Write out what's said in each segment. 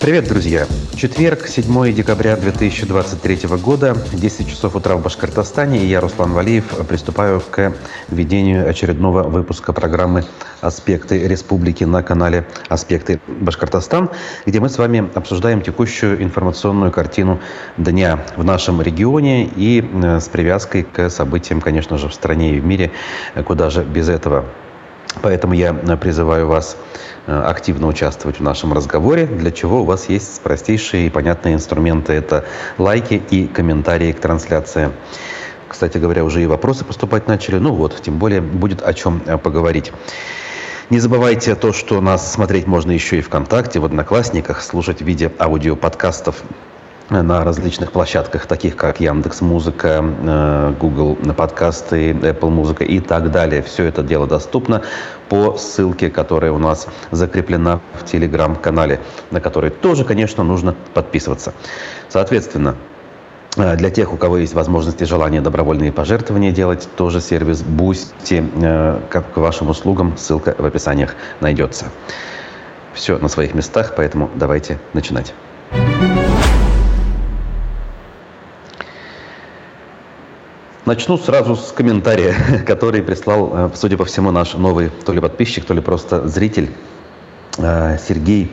Привет, друзья! Четверг, 7 декабря 2023 года, 10 часов утра в Башкортостане, и я, Руслан Валиев, приступаю к ведению очередного выпуска программы «Аспекты республики» на канале «Аспекты Башкортостан», где мы с вами обсуждаем текущую информационную картину дня в нашем регионе и э, с привязкой к событиям, конечно же, в стране и в мире, куда же без этого. Поэтому я призываю вас Э, активно участвовать в нашем разговоре, для чего у вас есть простейшие и понятные инструменты. Это лайки и комментарии к трансляции. Кстати говоря, уже и вопросы поступать начали. Ну вот, тем более будет о чем э, поговорить. Не забывайте то, что нас смотреть можно еще и ВКонтакте, в Одноклассниках, слушать в виде аудиоподкастов на различных площадках, таких как Яндекс Музыка, э, Google подкасты, Apple Музыка и так далее. Все это дело доступно по ссылке, которая у нас закреплена в телеграм-канале, на который тоже, конечно, нужно подписываться. Соответственно, э, для тех, у кого есть возможность и желание добровольные пожертвования делать, тоже сервис Boosty, э, как к вашим услугам, ссылка в описаниях найдется. Все на своих местах, поэтому давайте начинать. Начну сразу с комментария, который прислал, э, судя по всему, наш новый то ли подписчик, то ли просто зритель. Э, Сергей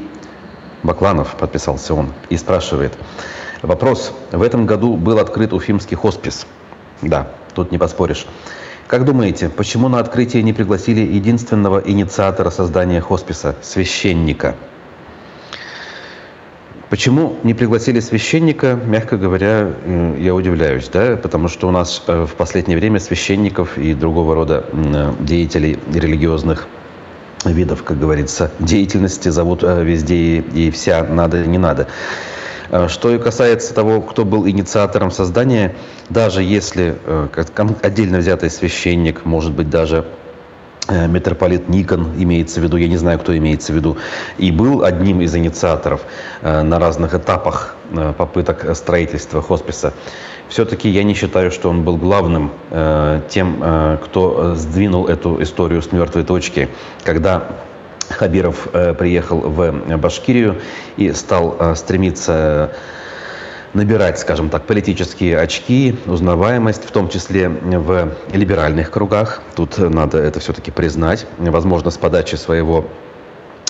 Бакланов подписался он и спрашивает. Вопрос. В этом году был открыт Уфимский хоспис. Да, тут не поспоришь. Как думаете, почему на открытие не пригласили единственного инициатора создания хосписа, священника? Почему не пригласили священника, мягко говоря, э, я удивляюсь, да, потому что у нас э, в последнее время священников и другого рода э, деятелей религиозных видов, как говорится, деятельности зовут везде и вся, надо, не надо. Что и касается того, кто был инициатором создания, даже если отдельно взятый священник, может быть, даже Э, митрополит Никон имеется в виду, я не знаю, кто имеется в виду, и был одним из инициаторов э, на разных этапах э, попыток строительства хосписа. Все-таки я не считаю, что он был главным тем, кто сдвинул эту историю с мертвой точки, когда Хабиров приехал в Башкирию и стал стремиться набирать, скажем так, политические очки, узнаваемость, в том числе в либеральных кругах. Тут надо это все-таки признать. Возможно, с подачи своего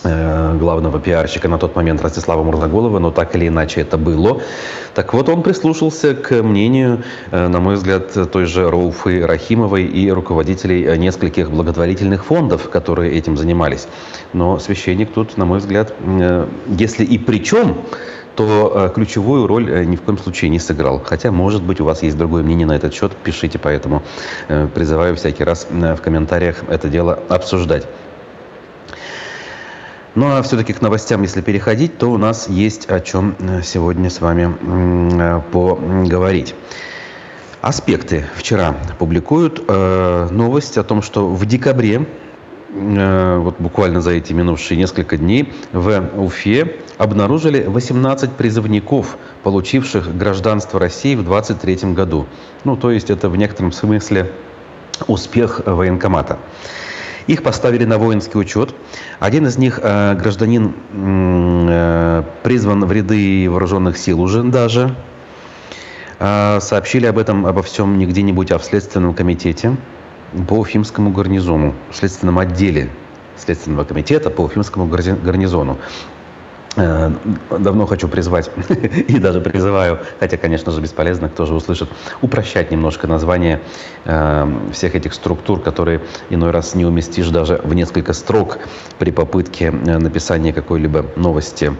э, главного пиарщика на тот момент Ростислава Мурзаголова, но так или иначе это было. Так вот, он прислушался к мнению, э, на мой взгляд, той же Рауфы Рахимовой и руководителей нескольких благотворительных фондов, которые этим занимались. Но священник тут, на мой взгляд, э, если и при чем, то э, ключевую роль э, ни в коем случае не сыграл. Хотя, может быть, у вас есть другое мнение на этот счет, пишите, поэтому э, призываю всякий раз в комментариях это дело обсуждать. Ну а все-таки к новостям, если переходить, то у нас есть о чем сегодня с вами поговорить. Аспекты вчера публикуют э, новость о том, что в декабре вот буквально за эти минувшие несколько дней в Уфе обнаружили 18 призывников, получивших гражданство России в 23 году. Ну, то есть это в некотором смысле успех военкомата. Их поставили на воинский учет. Один из них, э, гражданин, э, призван в ряды вооруженных сил уже даже. Сообщили об этом, обо всем не где-нибудь, а в Следственном комитете по Уфимскому гарнизону, в следственном отделе Следственного комитета по Уфимскому гарнизону. Э, давно хочу призвать, и даже призываю, хотя, конечно же, бесполезно, кто же услышит, упрощать немножко название э, всех этих структур, которые иной раз не уместишь даже в несколько строк при попытке э, написания какой-либо новости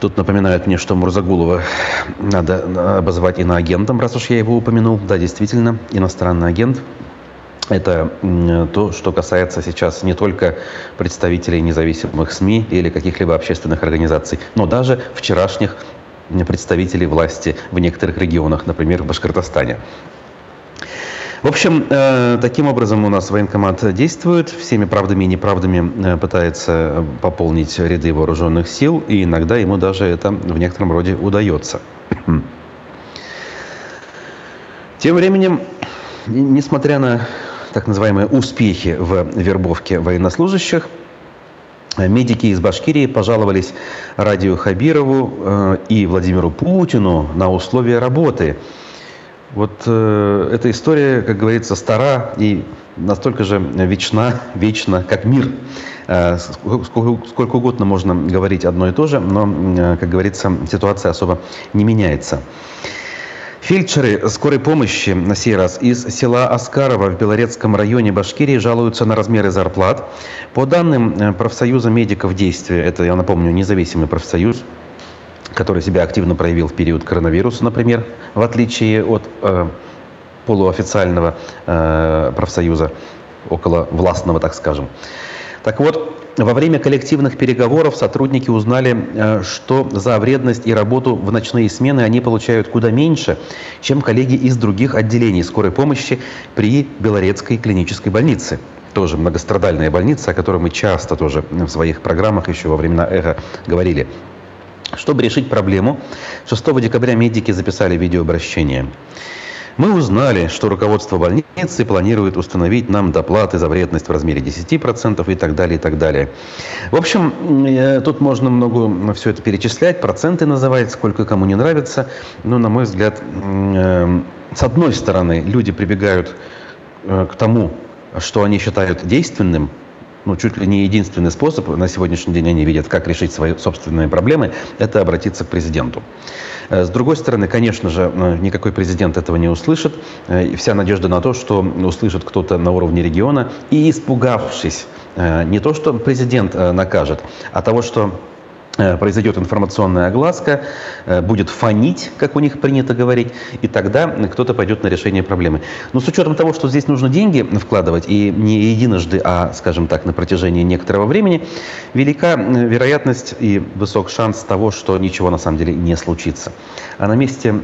Тут напоминают мне, что Мурзагулова надо обозвать иноагентом, раз уж я его упомянул. Да, действительно, иностранный агент. Это то, что касается сейчас не только представителей независимых СМИ или каких-либо общественных организаций, но даже вчерашних представителей власти в некоторых регионах, например, в Башкортостане. В общем, э, таким образом у нас военкомат действует, всеми правдами и неправдами э, пытается пополнить ряды вооруженных сил, и иногда ему даже это в некотором роде удается. Тем временем, несмотря на так называемые успехи в вербовке военнослужащих, Медики из Башкирии пожаловались Радию Хабирову э, и Владимиру Путину на условия работы. Вот э, эта история, как говорится, стара и настолько же вечна, вечна, как мир. Э, сколько, сколько угодно можно говорить одно и то же, но, э, как говорится, ситуация особо не меняется. Фельдшеры скорой помощи на сей раз из села Аскарова в Белорецком районе Башкирии жалуются на размеры зарплат. По данным э, профсоюза медиков действия, это, я напомню, независимый профсоюз, который себя активно проявил в период коронавируса, например, в отличие от э, полуофициального э, профсоюза, около властного, так скажем. Так вот, во время коллективных переговоров сотрудники узнали, э, что за вредность и работу в ночные смены они получают куда меньше, чем коллеги из других отделений скорой помощи при Белорецкой клинической больнице. Тоже многострадальная больница, о которой мы часто тоже в своих программах еще во времена эхо говорили. Чтобы решить проблему, 6 декабря медики записали видеообращение. Мы узнали, что руководство больницы планирует установить нам доплаты за вредность в размере 10% и так далее, и так далее. В общем, э, тут можно много все это перечислять, проценты называть, сколько кому не нравится. Но, на мой взгляд, э, с одной стороны, люди прибегают э, к тому, что они считают действенным, ну, чуть ли не единственный способ на сегодняшний день они видят, как решить свои собственные проблемы, это обратиться к президенту. Э, с другой стороны, конечно же, э, никакой президент этого не услышит. Э, и вся надежда на то, что услышит кто-то на уровне региона и испугавшись не то, что президент накажет, а того, что произойдет информационная огласка, э, будет фонить, как у них принято говорить, и тогда кто-то пойдет на решение проблемы. Но с учетом того, что здесь нужно деньги вкладывать, и не единожды, а, скажем так, на протяжении некоторого времени, велика э, вероятность и высок шанс того, что ничего на самом деле не случится. А на месте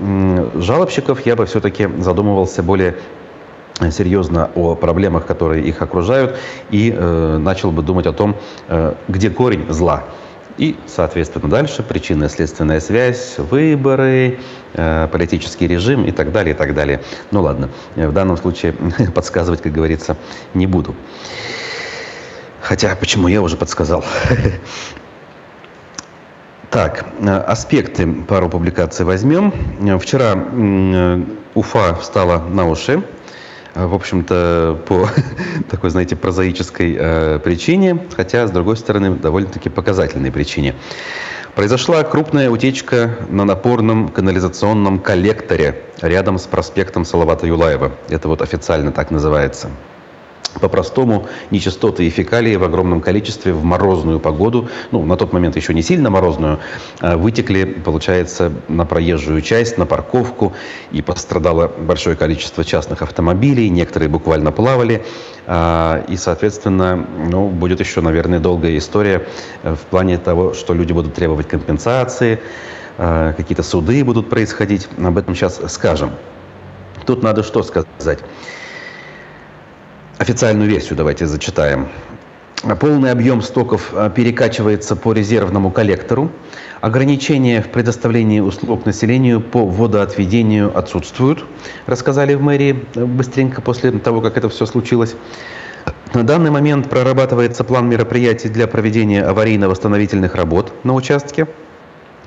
жалобщиков я бы все-таки задумывался более серьезно о проблемах, которые их окружают, и э, начал бы думать о том, э, где корень зла. И, соответственно, дальше причинно-следственная связь, выборы, э, политический режим и так далее, и так далее. Ну ладно, в данном случае подсказывать, как говорится, не буду. Хотя, почему я уже подсказал? Так, э, аспекты пару публикаций возьмем. Вчера э, Уфа встала на уши Э, в общем-то, по такой, знаете, прозаической э, причине, хотя, с другой стороны, довольно-таки показательной причине. Произошла крупная утечка на напорном канализационном коллекторе рядом с проспектом Салавата Юлаева. Это вот официально так называется. По-простому, нечистоты и фекалии в огромном количестве в морозную погоду, ну, на тот момент еще не сильно морозную, а вытекли, получается, на проезжую часть, на парковку, и пострадало большое количество частных автомобилей, некоторые буквально плавали, а, и, соответственно, ну, будет еще, наверное, долгая история в плане того, что люди будут требовать компенсации, а, какие-то суды будут происходить, об этом сейчас скажем. Тут надо что сказать. Официальную версию давайте зачитаем. Полный объем стоков а, перекачивается по резервному коллектору. Ограничения в предоставлении услуг населению по водоотведению отсутствуют, рассказали в мэрии э, быстренько после того, как это все случилось. На данный момент прорабатывается план мероприятий для проведения аварийно-восстановительных работ на участке.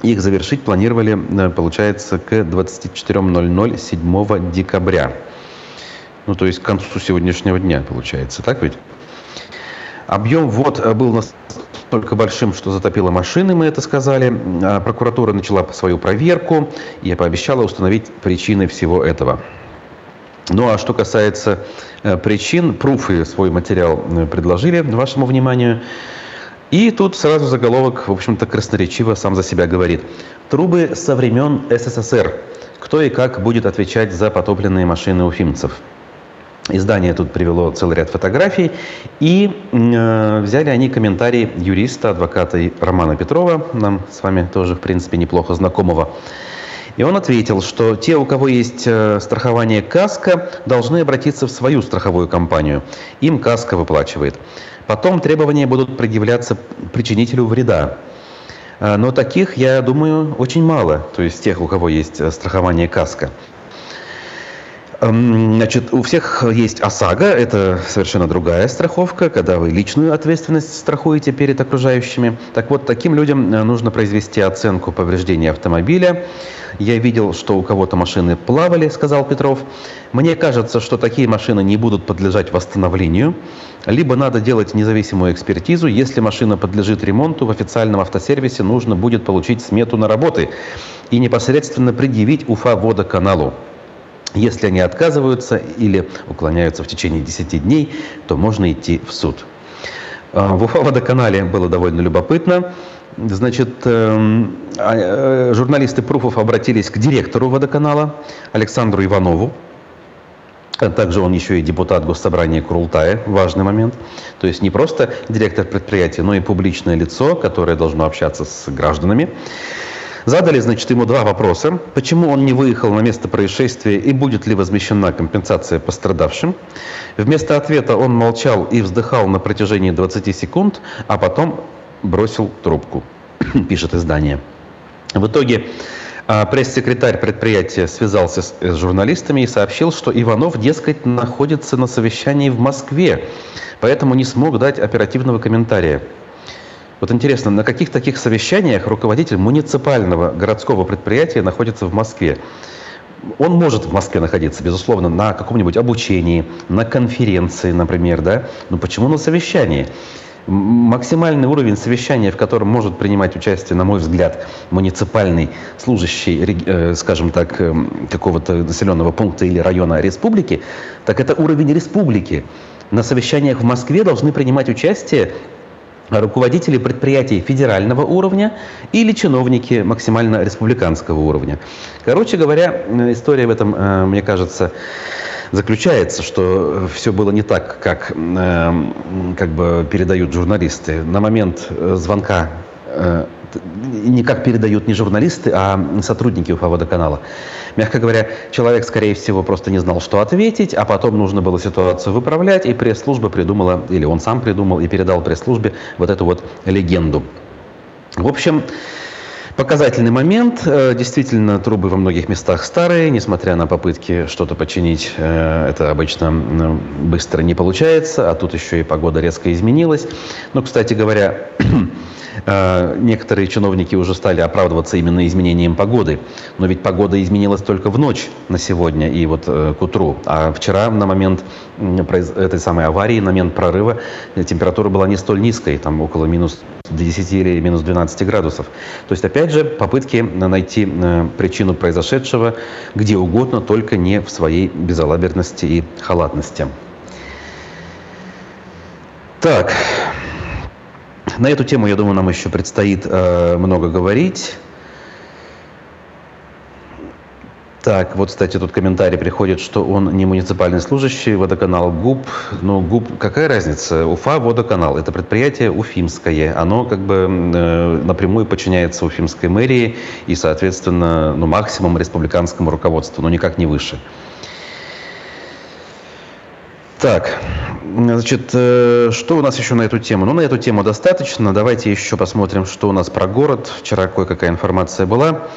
Их завершить планировали, э, получается, к 24.00 7 декабря. Ну, то есть к концу сегодняшнего дня, получается, так ведь? Объем вод э, был настолько большим, что затопило машины, мы это сказали. А прокуратура начала свою проверку и пообещала установить причины всего этого. Ну а что касается э, причин, пруфы свой материал э, предложили вашему вниманию. И тут сразу заголовок, в общем-то, красноречиво сам за себя говорит. Трубы со времен СССР. Кто и как будет отвечать за потопленные машины уфимцев? Издание тут привело целый ряд фотографий. И э, взяли они комментарий юриста, адвоката Романа Петрова, нам с вами тоже, в принципе, неплохо знакомого. И он ответил, что те, у кого есть э, страхование КАСКО, должны обратиться в свою страховую компанию. Им КАСКО выплачивает. Потом требования будут предъявляться причинителю вреда. Э, но таких, я думаю, очень мало, то есть тех, у кого есть э, страхование КАСКО. Эм, значит, у всех есть ОСАГО, это совершенно другая страховка, когда вы личную ответственность страхуете перед окружающими. Так вот, таким людям э, нужно произвести оценку повреждения автомобиля. Я видел, что у кого-то машины плавали, сказал Петров. Мне кажется, что такие машины не будут подлежать восстановлению. Либо надо делать независимую экспертизу. Если машина подлежит ремонту, в официальном автосервисе нужно будет получить смету на работы и непосредственно предъявить УФА водоканалу. Если они отказываются или уклоняются в течение 10 дней, то можно идти в суд. А, в Уфа-водоканале было довольно любопытно. Значит, эм, а, э, журналисты Пруфов обратились к директору водоканала Александру Иванову. А также он еще и депутат Госсобрания Курултая, важный момент. То есть не просто директор предприятия, но и публичное лицо, которое должно общаться с гражданами. Задали, значит, ему два вопроса. Почему он не выехал на место происшествия и будет ли возмещена компенсация пострадавшим? Вместо ответа он молчал и вздыхал на протяжении 20 секунд, а потом бросил трубку, пишет издание. В итоге а, пресс-секретарь предприятия связался с журналистами и сообщил, что Иванов, дескать, находится на совещании в Москве, поэтому не смог дать оперативного комментария. Вот интересно, на каких таких совещаниях руководитель муниципального городского предприятия находится в Москве? Он может в Москве находиться, безусловно, на каком-нибудь обучении, на конференции, например, да? Но почему на совещании? Максимальный уровень совещания, в котором может принимать участие, на мой взгляд, муниципальный служащий, э, скажем так, эм, какого-то населенного пункта или района республики, так это уровень республики. На совещаниях в Москве должны принимать участие руководители предприятий федерального уровня или чиновники максимально республиканского уровня. Короче говоря, история в этом, э, мне кажется, заключается, что все было не так, как, э, как бы передают журналисты. На момент э, звонка не как передают не журналисты, а сотрудники Уфа-водоканала. Мягко говоря, человек, скорее всего, просто не знал, что ответить, а потом нужно было ситуацию выправлять, и пресс-служба придумала, или он сам придумал и передал пресс-службе вот эту вот легенду. В общем, Показательный момент. Э, действительно, трубы во многих местах старые, несмотря на попытки что-то починить, э, это обычно быстро не получается, а тут еще и погода резко изменилась. Но, кстати говоря, Э, некоторые чиновники уже стали оправдываться именно изменением погоды. Но ведь погода изменилась только в ночь на сегодня и вот э, к утру. А вчера на момент этой самой аварии, на момент прорыва, температура была не столь низкой, там около минус 10 или минус 12 градусов. То есть, опять же, попытки найти э, причину произошедшего где угодно, только не в своей безалаберности и халатности. Так, на эту тему, я думаю, нам еще предстоит э, много говорить. Так, вот, кстати, тут комментарий приходит, что он не муниципальный служащий, водоканал ГУП. Ну, ГУП, какая разница? Уфа, водоканал. Это предприятие уфимское. Оно как бы э, напрямую подчиняется уфимской мэрии и, соответственно, ну, максимум республиканскому руководству, но никак не выше. Так, значит, э, что у нас еще на эту тему? Ну, на эту тему достаточно. Давайте еще посмотрим, что у нас про город. Вчера кое-какая информация была.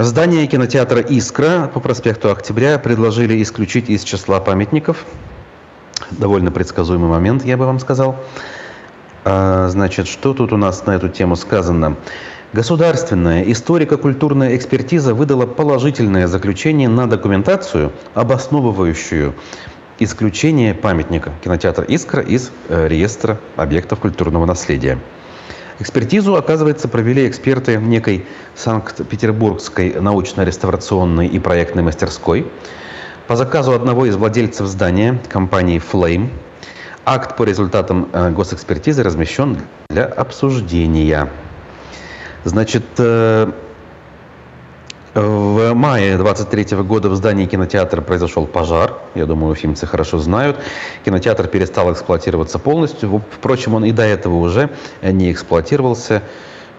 Здание кинотеатра «Искра» по проспекту Октября предложили исключить из числа памятников. Довольно предсказуемый момент, я бы вам сказал. А, значит, что тут у нас на эту тему сказано? Государственная историко-культурная экспертиза выдала положительное заключение на документацию, обосновывающую исключение памятника кинотеатра «Искра» из э, реестра объектов культурного наследия. Экспертизу, оказывается, провели эксперты некой Санкт-Петербургской научно-реставрационной и проектной мастерской по заказу одного из владельцев здания, компании «Flame». Акт по результатам э, госэкспертизы размещен для обсуждения. Значит, э, в мае 23 года в здании кинотеатра произошел пожар. Я думаю, уфимцы хорошо знают. Кинотеатр перестал эксплуатироваться полностью. Впрочем, он и до этого уже не эксплуатировался,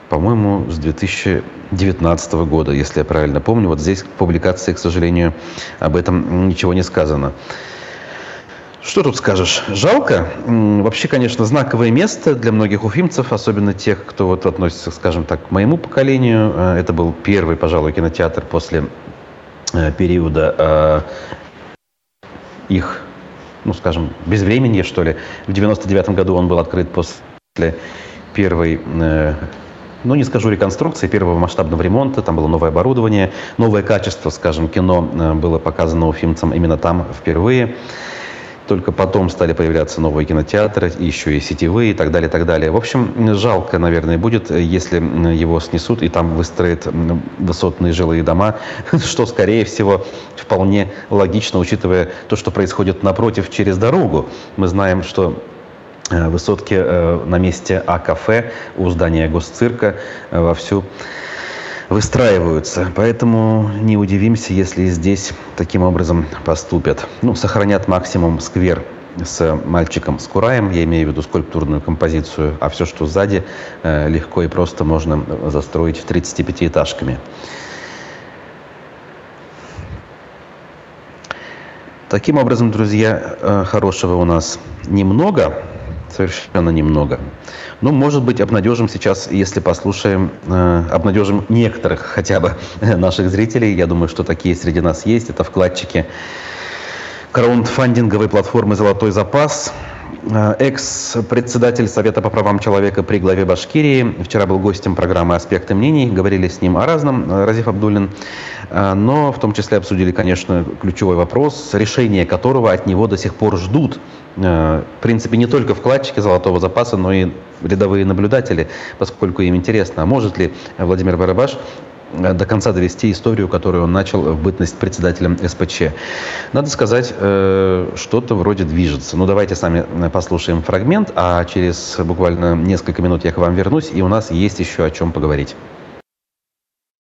по-моему, с 2019 года, если я правильно помню. Вот здесь в публикации, к сожалению, об этом ничего не сказано. Что тут скажешь? Жалко. Вообще, конечно, знаковое место для многих уфимцев, особенно тех, кто вот относится, скажем так, к моему поколению. Э, это был первый, пожалуй, кинотеатр после э, периода их, ну, скажем, безвременье, что ли. В 99 году он был открыт после первой ну, не скажу реконструкции, первого масштабного ремонта, там было новое оборудование, новое качество, скажем, кино э, было показано уфимцам именно там впервые. Только потом стали появляться новые кинотеатры, еще и сетевые и так далее, и так далее. В общем, жалко, наверное, будет, если его снесут и там выстроят высотные жилые дома, что, скорее всего, вполне логично, учитывая то, что происходит напротив через дорогу. Мы знаем, что Э, высотки э, на месте А-кафе у здания госцирка э, вовсю выстраиваются. Поэтому не удивимся, если здесь таким образом поступят. Ну, сохранят максимум сквер с мальчиком с Кураем, я имею в виду скульптурную композицию, а все, что сзади, легко и просто можно застроить 35-этажками. Таким образом, друзья, хорошего у нас немного совершенно немного. Ну, может быть, обнадежим сейчас, если послушаем, э, обнадежим некоторых хотя бы наших зрителей. Я думаю, что такие среди нас есть. Это вкладчики краундфандинговой платформы «Золотой запас». Э, экс-председатель Совета по правам человека при главе Башкирии. Вчера был гостем программы «Аспекты мнений». Говорили с ним о разном, э, Разиф Абдуллин. Э, но в том числе обсудили, конечно, ключевой вопрос, решение которого от него до сих пор ждут. В принципе, не только вкладчики золотого запаса, но и рядовые наблюдатели, поскольку им интересно, а может ли Владимир Барабаш до конца довести историю, которую он начал в бытность председателем СПЧ. Надо сказать, э, что-то вроде движется. Ну, давайте сами э, послушаем фрагмент, а через буквально несколько минут я к вам вернусь, и у нас есть еще о чем поговорить.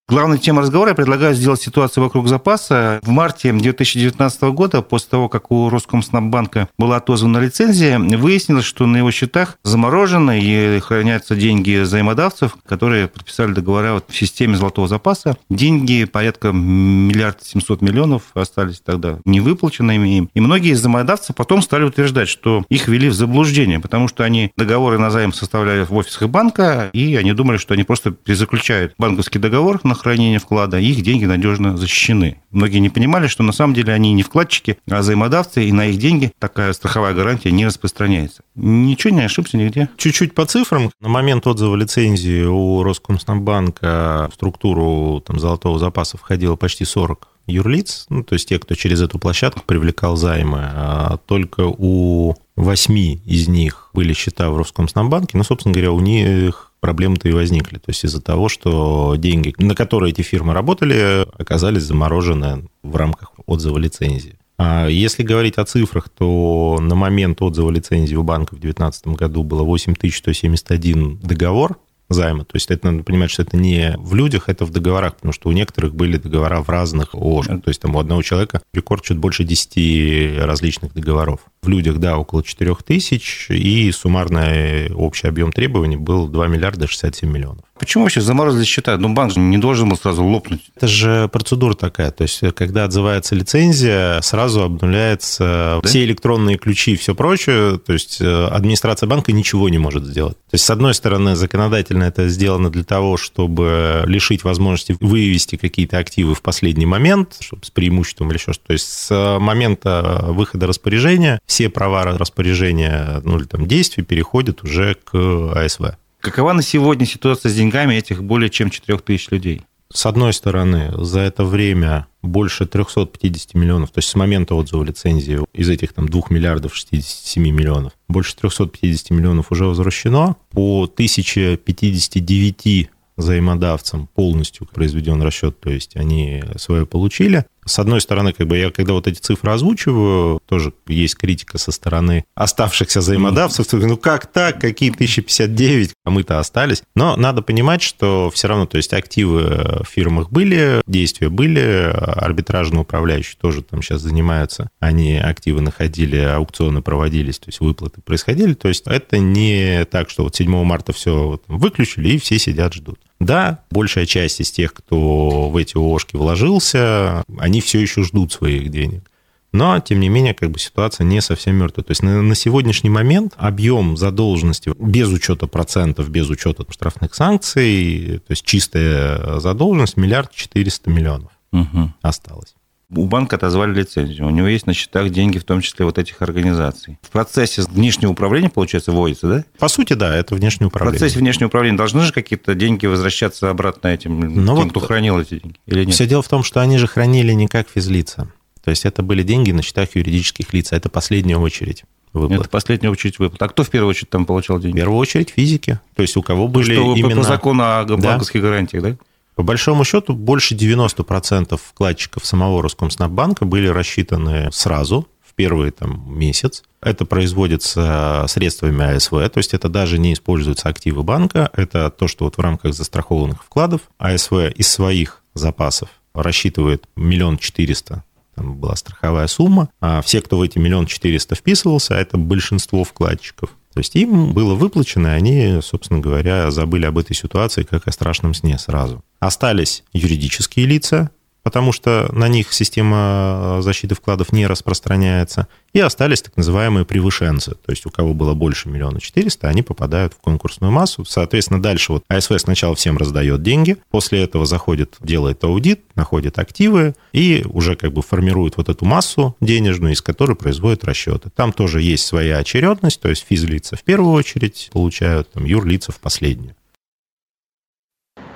Главная тема разговора я предлагаю сделать ситуацию вокруг запаса. В марте 2019 года, после того, как у Роскомснаббанка была отозвана лицензия, выяснилось, что на его счетах заморожены и хранятся деньги взаимодавцев, которые подписали договора вот в системе золотого запаса. Деньги порядка миллиард семьсот миллионов остались тогда невыплаченными им. И многие из взаимодавцев потом стали утверждать, что их ввели в заблуждение, потому что они договоры на займ составляли в офисах банка, и они думали, что они просто перезаключают банковский договор на хранения вклада, их деньги надежно защищены. Многие не понимали, что на самом деле они не вкладчики, а взаимодавцы, и на их деньги такая страховая гарантия не распространяется. Ничего не ошибся нигде. Чуть-чуть по цифрам. На момент отзыва лицензии у Роскомснабанка в структуру там, золотого запаса входило почти 40 юрлиц, ну, то есть те, кто через эту площадку привлекал займы, а только у восьми из них были счета в Роскомснабанке, ну, собственно говоря, у них проблемы-то и возникли. То есть из-за того, что деньги, на которые эти фирмы работали, оказались заморожены в рамках отзыва лицензии. А если говорить о цифрах, то на момент отзыва лицензии у банка в 2019 году было 8171 договор займа. То есть это надо понимать, что это не в людях, это в договорах, потому что у некоторых были договора в разных ООшках. То есть там у одного человека рекорд чуть больше 10 различных договоров. В людях, да, около 4 тысяч, и суммарный общий объем требований был 2 миллиарда 67 миллионов. Почему вообще заморозили счета? Ну, банк же не должен был сразу лопнуть. Это же процедура такая. То есть, когда отзывается лицензия, сразу обнуляются да? все электронные ключи и все прочее. То есть, э, администрация банка ничего не может сделать. То есть, с одной стороны, законодательно это сделано для того, чтобы лишить возможности вывести какие-то активы в последний момент, чтобы с преимуществом или еще что-то. То есть, с момента выхода распоряжения все права распоряжения, ну, или там действий переходят уже к АСВ. Какова на сегодня ситуация с деньгами этих более чем 4 тысяч людей? С одной стороны, за это время больше 350 миллионов, то есть с момента отзыва лицензии из этих там 2 миллиардов 67 миллионов, больше 350 миллионов уже возвращено. По 1059 взаимодавцам полностью произведен расчет, то есть они свое получили. С одной стороны, как бы я, когда вот эти цифры озвучиваю, тоже есть критика со стороны оставшихся взаимодавцев. Ну как так? Какие 1059? А мы-то остались. Но надо понимать, что все равно, то есть активы в фирмах были, действия были, арбитражные управляющие тоже там сейчас занимаются. Они активы находили, аукционы проводились, то есть выплаты происходили. То есть это не так, что вот 7 марта все выключили и все сидят, ждут. Да, большая часть из тех, кто в эти ООшки вложился, они все еще ждут своих денег. Но, тем не менее, как бы ситуация не совсем мертвая. То есть на, на сегодняшний момент объем задолженности без учета процентов, без учета штрафных санкций, то есть чистая задолженность миллиард четыреста миллионов угу. осталось. У банка отозвали лицензию. У него есть на счетах деньги, в том числе вот этих организаций. В процессе внешнего управления, получается, вводится, да? По сути, да, это внешнее управление. В процессе внешнего управления должны же какие-то деньги возвращаться обратно этим, ну, тем, вот кто хранил эти деньги, или нет? Все дело в том, что они же хранили не как физлица. То есть это были деньги на счетах юридических лиц, а это последняя очередь. Выплат. Это последняя очередь выплат. А кто в первую очередь там получал деньги? В первую очередь физики. То есть у кого были что, именно... По закону о банковских да? гарантиях, да? По большому счету, больше 90% вкладчиков самого Роскомснаббанка были рассчитаны сразу, в первый там, месяц. Это производится средствами АСВ, то есть это даже не используются активы банка, это то, что вот в рамках застрахованных вкладов АСВ из своих запасов рассчитывает миллион четыреста там была страховая сумма, а все, кто в эти миллион четыреста вписывался, это большинство вкладчиков, то есть им было выплачено, и они, собственно говоря, забыли об этой ситуации как о страшном сне сразу. Остались юридические лица, потому что на них система э, защиты вкладов не распространяется. И остались так называемые превышенцы. То есть у кого было больше миллиона четыреста, они попадают в конкурсную массу. Соответственно, дальше вот АСВ сначала всем раздает деньги, после этого заходит, делает аудит, находит активы и уже как бы формирует вот эту массу денежную, из которой производит расчеты. Там тоже есть своя очередность, то есть физлица в первую очередь получают, там, юрлица в последнюю.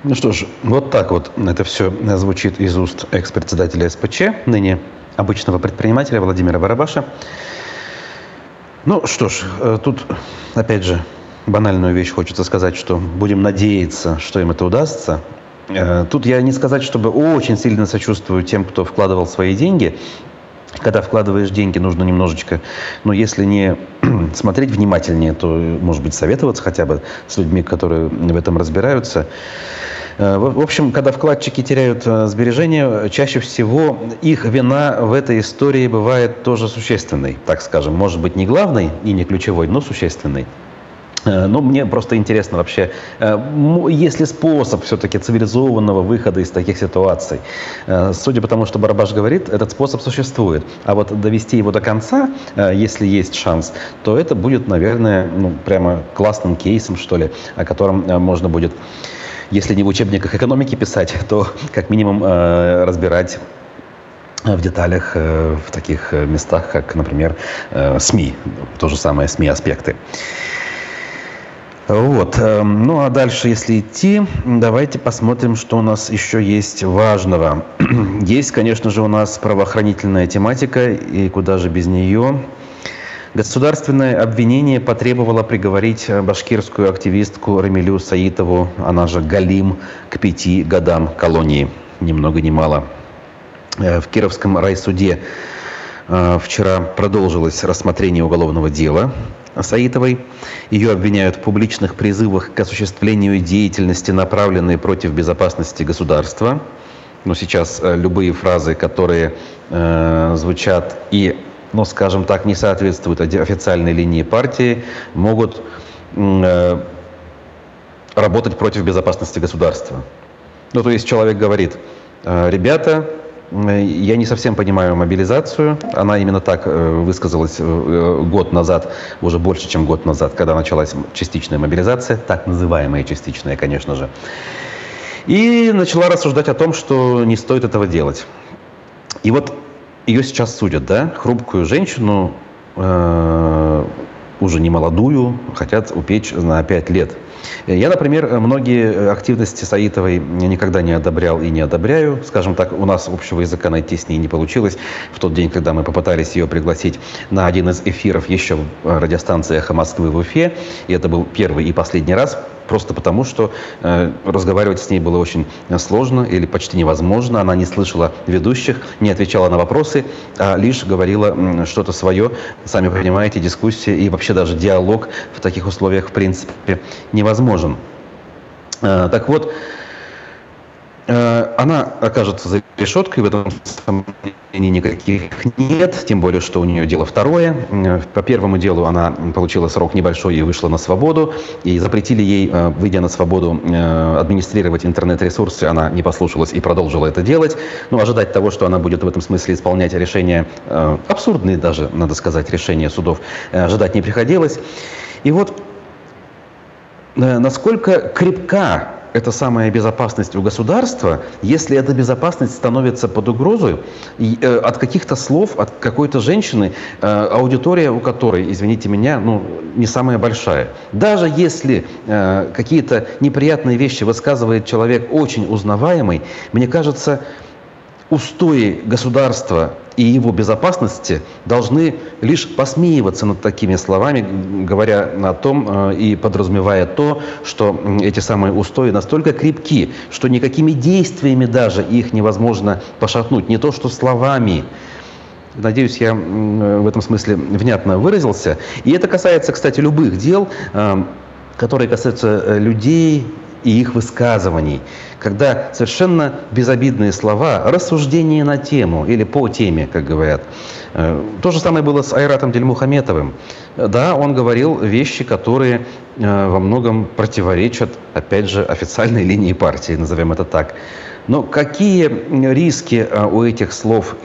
Ну что ж, вот так вот это все звучит из уст экс-председателя СПЧ, ныне обычного предпринимателя Владимира Барабаша. Ну что ж, э, тут опять же банальную вещь хочется сказать, что будем надеяться, что им это удастся. Э, тут я не сказать, чтобы очень сильно сочувствую тем, кто вкладывал свои деньги. Когда вкладываешь деньги, нужно немножечко, ну, если не смотреть внимательнее, то, может быть, советоваться хотя бы с людьми, которые в этом разбираются. Э, в общем, когда вкладчики теряют э, сбережения, чаще всего их вина в этой истории бывает тоже существенной, так скажем. Может быть, не главной и не ключевой, но существенной. Э, но мне просто интересно вообще, есть ли способ все-таки цивилизованного выхода из таких ситуаций? Судя по тому, что Барабаш говорит, этот способ существует. А вот довести его до конца, если есть шанс, то это будет, наверное, ну, прямо классным кейсом, что ли, о котором можно будет если не в учебниках экономики писать, то как минимум э, разбирать в деталях э, в таких э, местах, как, например, СМИ, то же самое СМИ-аспекты. Вот. Ну а дальше, если идти, давайте посмотрим, что у нас еще есть важного. Есть, конечно же, у нас правоохранительная тематика, и куда же без нее. Государственное обвинение потребовало приговорить башкирскую активистку Рамилю Саитову, она же Галим, к пяти годам колонии. Ни много ни мало. Э, в Кировском райсуде э, вчера продолжилось рассмотрение уголовного дела Саитовой. Ее обвиняют в публичных призывах к осуществлению деятельности, направленной против безопасности государства. Но сейчас э, любые фразы, которые э, звучат и ну, скажем так, не соответствуют официальной линии партии, могут э, работать против безопасности государства. Ну, то есть человек говорит, «Э, ребята, я не совсем понимаю мобилизацию. Она именно так э, высказалась год назад, уже больше, чем год назад, когда началась частичная мобилизация, так называемая частичная, конечно же. И начала рассуждать о том, что не стоит этого делать. И вот ее сейчас судят, да, хрупкую женщину, э, уже не молодую, хотят упечь на 5 лет. Я, например, многие активности Саитовой никогда не одобрял и не одобряю. Скажем так, у нас общего языка найти с ней не получилось. В тот день, когда мы попытались ее пригласить на один из эфиров еще радиостанции «Эхо Москвы» в Уфе, и это был первый и последний раз, просто потому, что э, разговаривать с ней было очень сложно или почти невозможно. Она не слышала ведущих, не отвечала на вопросы, а лишь говорила что-то свое. Сами понимаете, дискуссия и вообще даже диалог в таких условиях в принципе невозможен. Э, так вот, Э, она окажется за решеткой, в этом сомнений никаких нет, тем более, что у нее дело второе. Э, по первому делу она получила срок небольшой и вышла на свободу, и запретили ей, выйдя на свободу, администрировать интернет-ресурсы, она не послушалась и продолжила это делать. Но ну, ожидать того, что она будет в этом смысле исполнять решения, абсурдные даже, надо сказать, решения судов, ожидать не приходилось. И вот насколько крепка эта самая безопасность у государства, если эта безопасность становится под угрозой э, от каких-то слов, от какой-то женщины, э, аудитория у которой, извините меня, ну, не самая большая. Даже если э, какие-то неприятные вещи высказывает человек очень узнаваемый, мне кажется, устои государства и его безопасности должны лишь посмеиваться над такими словами, говоря о том э, и подразумевая то, что эти самые устои настолько крепки, что никакими действиями даже их невозможно пошатнуть, не то что словами. Надеюсь, я в этом смысле внятно выразился. И это касается, кстати, любых дел, э, которые касаются э, людей, и их высказываний, когда совершенно безобидные слова, рассуждения на тему или по теме, как говорят. Э, то же самое было с Айратом Дельмухаметовым. Да, он говорил вещи, которые э, во многом противоречат, опять же, официальной линии партии, назовем это так. Но какие риски э, у этих слов,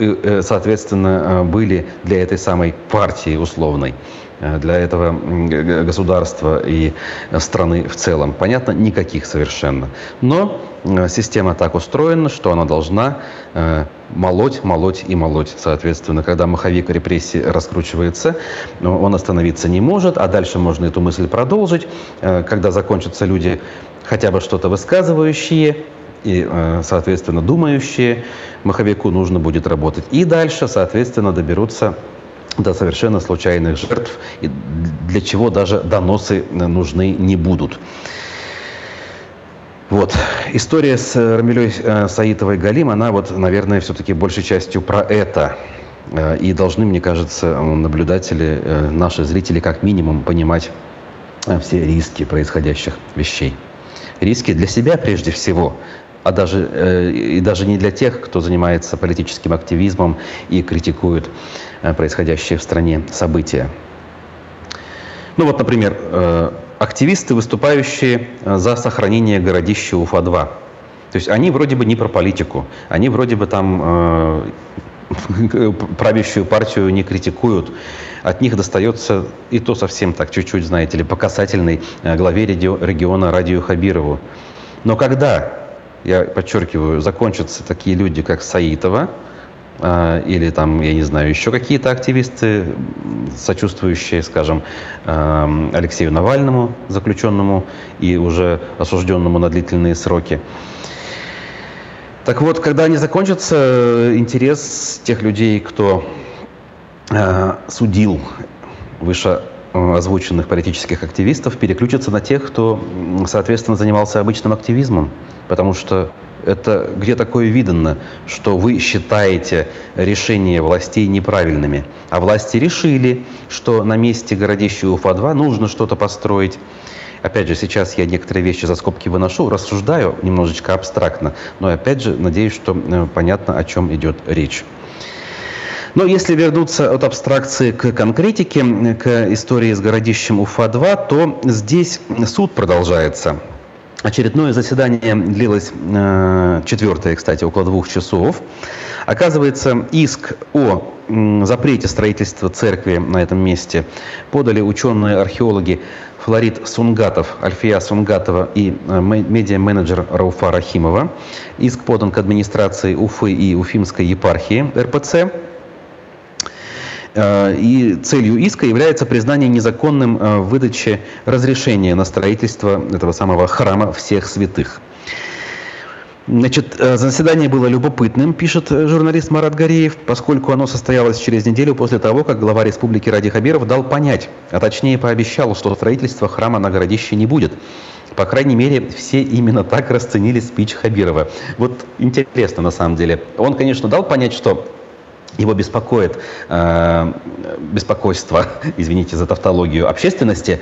соответственно, были для этой самой партии условной? Э, для этого государства и страны в целом. Понятно, никаких совершенно. Но э, система так устроена, что она должна э, молоть, молоть и молоть. Соответственно, когда маховик репрессий раскручивается, он остановиться не может, а дальше можно эту мысль продолжить. Когда закончатся люди, хотя бы что-то высказывающие, и, соответственно, думающие, маховику нужно будет работать. И дальше, соответственно, доберутся до совершенно случайных жертв, и для чего даже доносы нужны не будут. Вот. История с Рамилей э, Саитовой Галим, она вот, наверное, все-таки большей частью про это. Э, и должны, мне кажется, наблюдатели, э, наши зрители, как минимум, понимать все риски происходящих вещей. Риски для себя прежде всего, а даже, э, и даже не для тех, кто занимается политическим активизмом и критикует э, происходящие в стране события. Ну вот, например, э, активисты, выступающие за сохранение городища Уфа-2. То есть они вроде бы не про политику, они вроде бы там правящую партию не критикуют. От них достается и то совсем так, чуть-чуть, знаете ли, по касательной главе региона Радию Хабирову. Но когда я подчеркиваю, закончатся такие люди, как Саитова, а, или там, я не знаю, еще какие-то активисты, сочувствующие, скажем, Алексею Навальному, заключенному и уже осужденному на длительные сроки. Так вот, когда они закончатся, интерес тех людей, кто а, судил выше озвученных политических активистов переключится на тех, кто, соответственно, занимался обычным активизмом. Потому что это где такое видно, что вы считаете решения властей неправильными. А власти решили, что на месте городища Уфа-2 нужно что-то построить. Опять же, сейчас я некоторые вещи за скобки выношу, рассуждаю немножечко абстрактно, но опять же надеюсь, что э, понятно, о чем идет речь. Но если вернуться от абстракции к конкретике, к истории с городищем Уфа-2, то здесь суд продолжается. Очередное заседание длилось, э, четвертое, кстати, около двух часов. Оказывается, иск о запрете строительства церкви на этом месте подали ученые-археологи Флорид Сунгатов, Альфия Сунгатова и э, медиа-менеджер Рауфа Рахимова. Иск подан к администрации Уфы и Уфимской епархии РПЦ. Э, и целью иска является признание незаконным э, выдачи разрешения на строительство этого самого храма всех святых. Значит, э, заседание было любопытным, пишет журналист Марат Гореев, поскольку оно состоялось через неделю после того, как глава республики Ради Хабиров дал понять, а точнее пообещал, что строительство храма на городище не будет. По крайней мере, все именно так расценили спич Хабирова. Вот интересно на самом деле. Он, конечно, дал понять, что его беспокоит э, беспокойство, извините за тавтологию, общественности,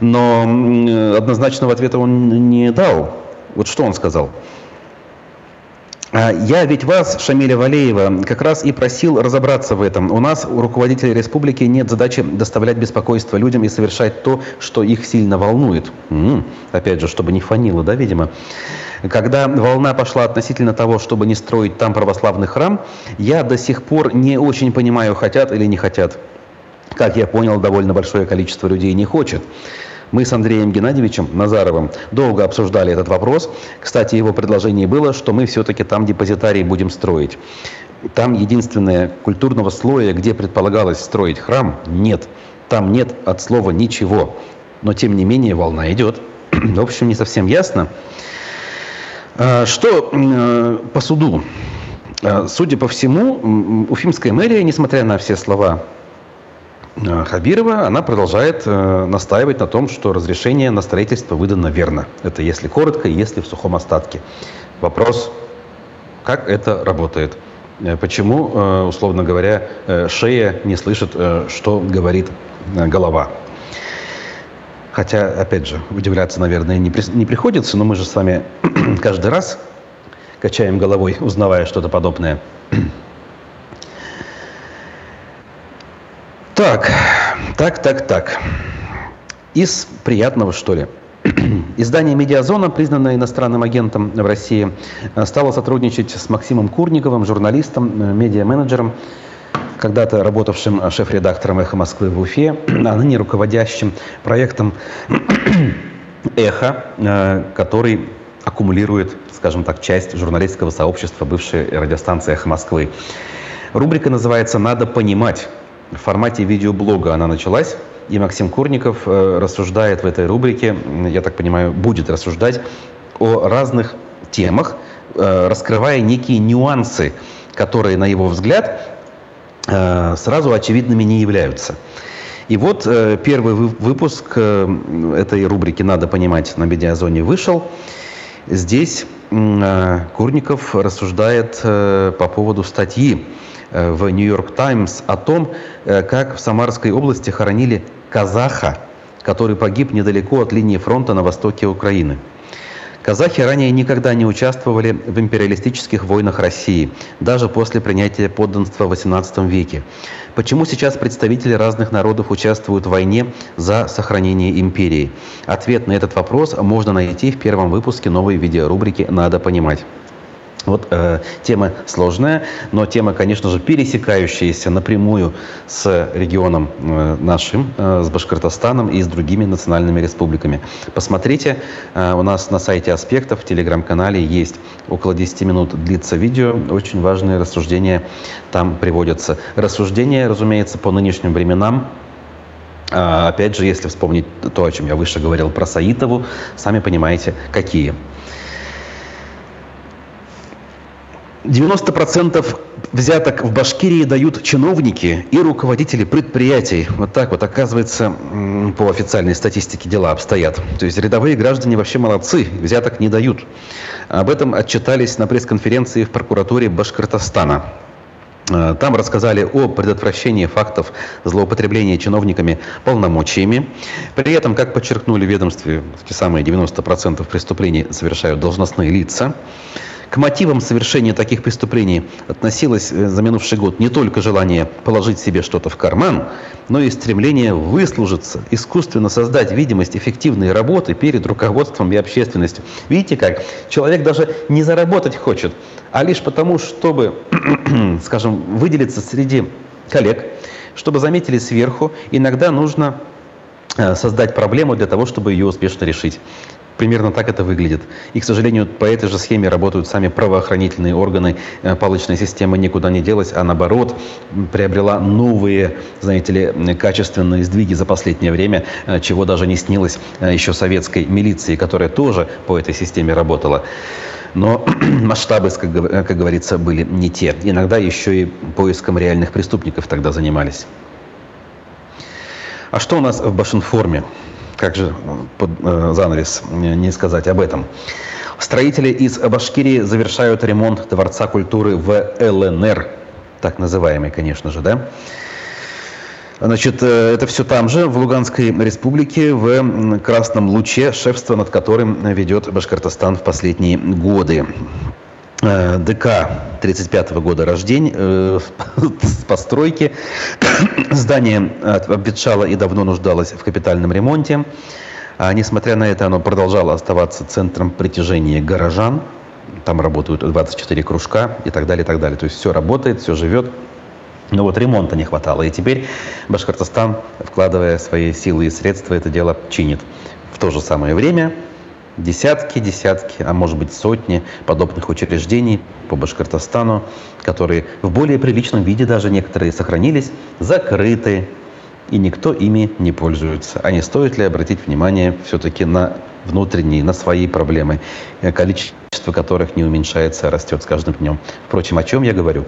но однозначного ответа он не дал. Вот что он сказал? «А я ведь вас, Шамиля Валеева, как раз и просил разобраться в этом. У нас, у руководителей республики, нет задачи доставлять беспокойство людям и совершать то, что их сильно волнует. М-м, опять же, чтобы не фанило, да, видимо. Когда волна пошла относительно того, чтобы не строить там православный храм, я до сих пор не очень понимаю, хотят или не хотят. Как я понял, довольно большое количество людей не хочет. Мы с Андреем Геннадьевичем Назаровым долго обсуждали этот вопрос. Кстати, его предложение было, что мы все-таки там депозитарий будем строить. Там единственное культурного слоя, где предполагалось строить храм, нет. Там нет от слова ничего. Но тем не менее волна идет. В общем, не совсем ясно. А, что э, по суду? А, судя по всему, Уфимская мэрия, несмотря на все слова Хабирова, она продолжает э, настаивать на том, что разрешение на строительство выдано верно. Это если коротко, если в сухом остатке. Вопрос, как это работает? Почему, условно говоря, шея не слышит, что говорит голова? Хотя, опять же, удивляться, наверное, не приходится, но мы же с вами каждый раз качаем головой, узнавая что-то подобное. Так, так, так, так. Из приятного, что ли. Издание «Медиазона», признанное иностранным агентом в России, стало сотрудничать с Максимом Курниковым, журналистом, э, медиа-менеджером, когда-то работавшим шеф-редактором «Эхо Москвы» в Уфе, а ныне руководящим проектом «Эхо», э, который аккумулирует, скажем так, часть журналистского сообщества бывшей радиостанции «Эхо Москвы». Рубрика называется «Надо понимать». В формате видеоблога она началась, и Максим Курников э, рассуждает в этой рубрике, я так понимаю, будет рассуждать о разных темах, э, раскрывая некие нюансы, которые, на его взгляд, Э, сразу очевидными не являются. И вот первый выпуск этой рубрики «Надо понимать» на медиазоне вышел. Здесь Курников рассуждает по поводу статьи в «Нью-Йорк Таймс» о том, как в Самарской области хоронили казаха, который погиб недалеко от линии фронта на востоке Украины. Казахи ранее никогда не участвовали в империалистических войнах России, даже после принятия подданства в XVIII веке. Почему сейчас представители разных народов участвуют в войне за сохранение империи? Ответ на этот вопрос можно найти в первом выпуске новой видеорубрики «Надо понимать». Вот э, тема сложная, но тема, конечно же, пересекающаяся напрямую с регионом э, нашим, э, с Башкортостаном и с другими национальными республиками. Посмотрите, э, у нас на сайте Аспектов, в телеграм-канале есть около 10 минут длится видео, очень важные рассуждения там приводятся. Рассуждения, разумеется, по нынешним временам, а, Опять же, если вспомнить то, о чем я выше говорил про Саитову, сами понимаете, какие. 90% взяток в Башкирии дают чиновники и руководители предприятий. Вот так вот, оказывается, по официальной статистике дела обстоят. То есть рядовые граждане вообще молодцы, взяток не дают. Об этом отчитались на пресс-конференции в прокуратуре Башкортостана. Э, там рассказали о предотвращении фактов злоупотребления чиновниками полномочиями. При этом, как подчеркнули ведомстве, те самые 90% преступлений совершают должностные лица. К мотивам совершения таких преступлений относилось э, за минувший год не только желание положить себе что-то в карман, но и стремление выслужиться, искусственно создать видимость эффективной работы перед руководством и общественностью. Видите как? Человек даже не заработать хочет, а лишь потому, чтобы, скажем, выделиться среди коллег, чтобы заметили сверху, иногда нужно э, создать проблему для того, чтобы ее успешно решить. Примерно так это выглядит. И, к сожалению, по этой же схеме работают сами правоохранительные органы. Э, палочная система никуда не делась, а наоборот приобрела новые, знаете ли, качественные сдвиги за последнее время, э, чего даже не снилось э, еще советской милиции, которая тоже по этой системе работала. Но масштабы, как говорится, были не те. Иногда еще и поиском реальных преступников тогда занимались. А что у нас в Башинформе? Как же под э, занавес не сказать об этом. Строители из Башкирии завершают ремонт Дворца культуры в ЛНР, так называемый, конечно же, да? Значит, э, это все там же, в Луганской республике, в Красном Луче, шефство над которым ведет Башкортостан в последние годы. Э, ДК 35 -го года рождения, э, постройки. Здание обветшало и давно нуждалось в капитальном ремонте. А несмотря на это, оно продолжало оставаться центром притяжения горожан. Там работают 24 кружка и так далее, и так далее. То есть все работает, все живет. Но вот ремонта не хватало. И теперь Башкортостан, вкладывая свои силы и средства, это дело чинит. В то же самое время десятки, десятки, а может быть сотни подобных учреждений по Башкортостану, которые в более приличном виде даже некоторые сохранились, закрыты, и никто ими не пользуется. А не стоит ли обратить внимание все-таки на внутренние, на свои проблемы, количество которых не уменьшается, а растет с каждым днем. Впрочем, о чем я говорю?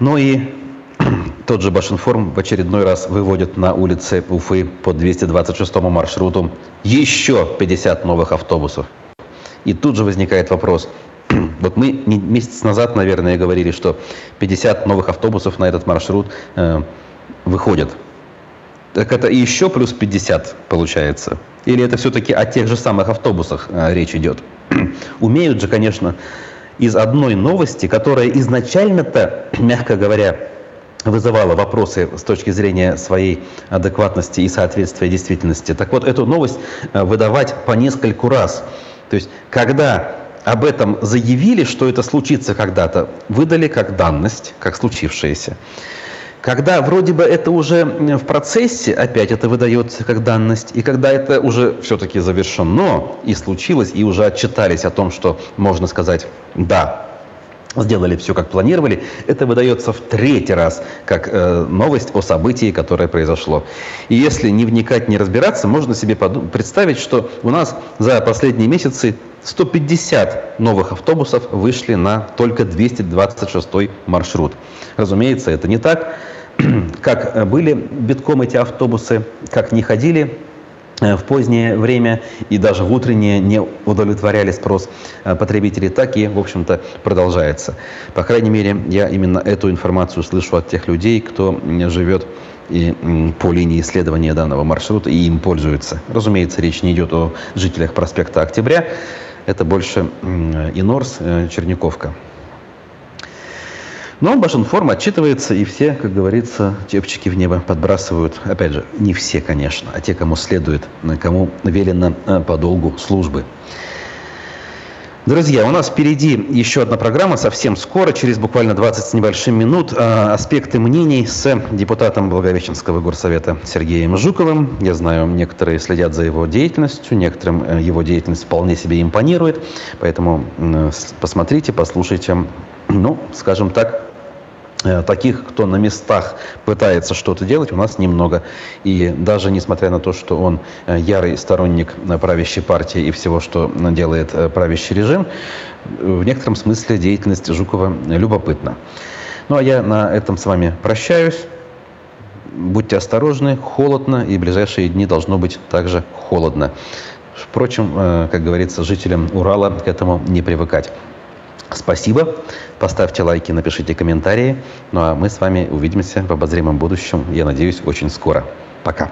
Ну и тот же Башинформ в очередной раз выводит на улицы Уфы по 226 маршруту еще 50 новых автобусов. И тут же возникает вопрос. Вот мы месяц назад, наверное, говорили, что 50 новых автобусов на этот маршрут э, выходят. Так это еще плюс 50 получается? Или это все-таки о тех же самых автобусах э, речь идет? Умеют же, конечно, из одной новости, которая изначально-то, мягко говоря, вызывала вопросы с точки зрения своей адекватности и соответствия действительности. Так вот, эту новость э, выдавать по нескольку раз. То есть, когда об этом заявили, что это случится когда-то, выдали как данность, как случившееся. Когда вроде бы это уже в процессе, опять это выдается как данность, и когда это уже все-таки завершено и случилось, и уже отчитались о том, что можно сказать «да», сделали все как планировали, это выдается в третий раз как э, новость о событии, которое произошло. И если не вникать, не разбираться, можно себе представить, что у нас за последние месяцы 150 новых автобусов вышли на только 226 маршрут. Разумеется, это не так как были битком эти автобусы, как не ходили э, в позднее время и даже в утреннее не удовлетворяли спрос э, потребителей, так и, в общем-то, продолжается. По крайней мере, я именно эту информацию слышу от тех людей, кто живет и по линии исследования данного маршрута и им пользуется. Разумеется, речь не идет о жителях проспекта Октября, это больше Инорс, э, Черниковка. Но Башинформ отчитывается, и все, как говорится, чепчики в небо подбрасывают. Опять же, не все, конечно, а те, кому следует, кому велено э, по долгу службы. Друзья, у нас впереди еще одна программа совсем скоро, через буквально 20 с небольшим минут. Э, аспекты мнений с депутатом Благовещенского горсовета Сергеем Жуковым. Я знаю, некоторые следят за его деятельностью, некоторым э, его деятельность вполне себе импонирует. Поэтому посмотрите, послушайте ну, скажем так, э, таких, кто на местах пытается что-то делать, у нас немного. И даже несмотря на то, что он э, ярый сторонник э, правящей партии и всего, что делает правящий режим, в некотором смысле деятельность Жукова любопытна. Ну а я на этом с вами прощаюсь. Будьте осторожны, холодно, и в ближайшие дни должно быть также холодно. Впрочем, как говорится, жителям Урала к этому не привыкать. Спасибо. Поставьте лайки, напишите комментарии. Ну а мы с вами увидимся в обозримом будущем, я надеюсь, очень скоро. Пока.